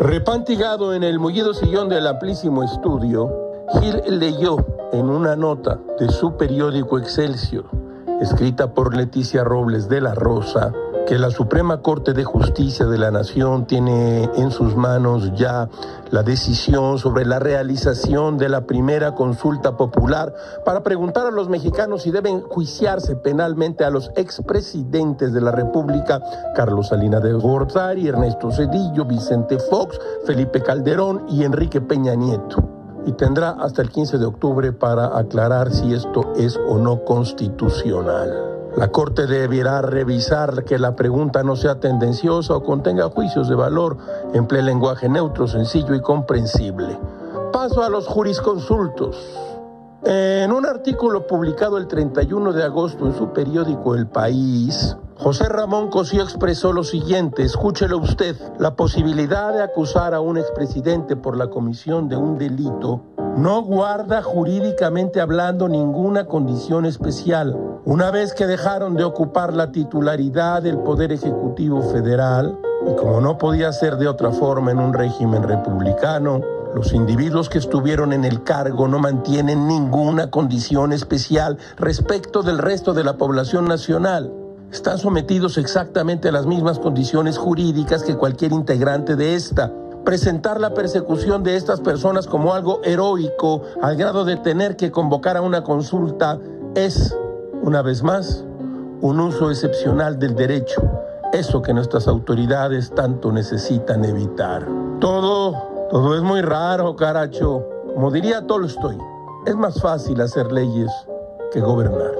Repantigado en el mullido sillón del amplísimo estudio, Gil leyó en una nota de su periódico Excelsior, escrita por Leticia Robles de la Rosa, que la Suprema Corte de Justicia de la Nación tiene en sus manos ya la decisión sobre la realización de la primera consulta popular para preguntar a los mexicanos si deben juiciarse penalmente a los expresidentes de la República, Carlos Salinas de Gortari, Ernesto Cedillo, Vicente Fox, Felipe Calderón y Enrique Peña Nieto y tendrá hasta el 15 de octubre para aclarar si esto es o no constitucional. La Corte deberá revisar que la pregunta no sea tendenciosa o contenga juicios de valor, emplee lenguaje neutro, sencillo y comprensible. Paso a los jurisconsultos. En un artículo publicado el 31 de agosto en su periódico El País, José Ramón Cosío expresó lo siguiente, escúchelo usted, la posibilidad de acusar a un expresidente por la comisión de un delito no guarda jurídicamente hablando ninguna condición especial. Una vez que dejaron de ocupar la titularidad del Poder Ejecutivo Federal, y como no podía ser de otra forma en un régimen republicano, los individuos que estuvieron en el cargo no mantienen ninguna condición especial respecto del resto de la población nacional. Están sometidos exactamente a las mismas condiciones jurídicas que cualquier integrante de esta presentar la persecución de estas personas como algo heroico al grado de tener que convocar a una consulta es, una vez más, un uso excepcional del derecho, eso que nuestras autoridades tanto necesitan evitar. Todo, todo es muy raro, caracho. Como diría Tolstoy, es más fácil hacer leyes que gobernar.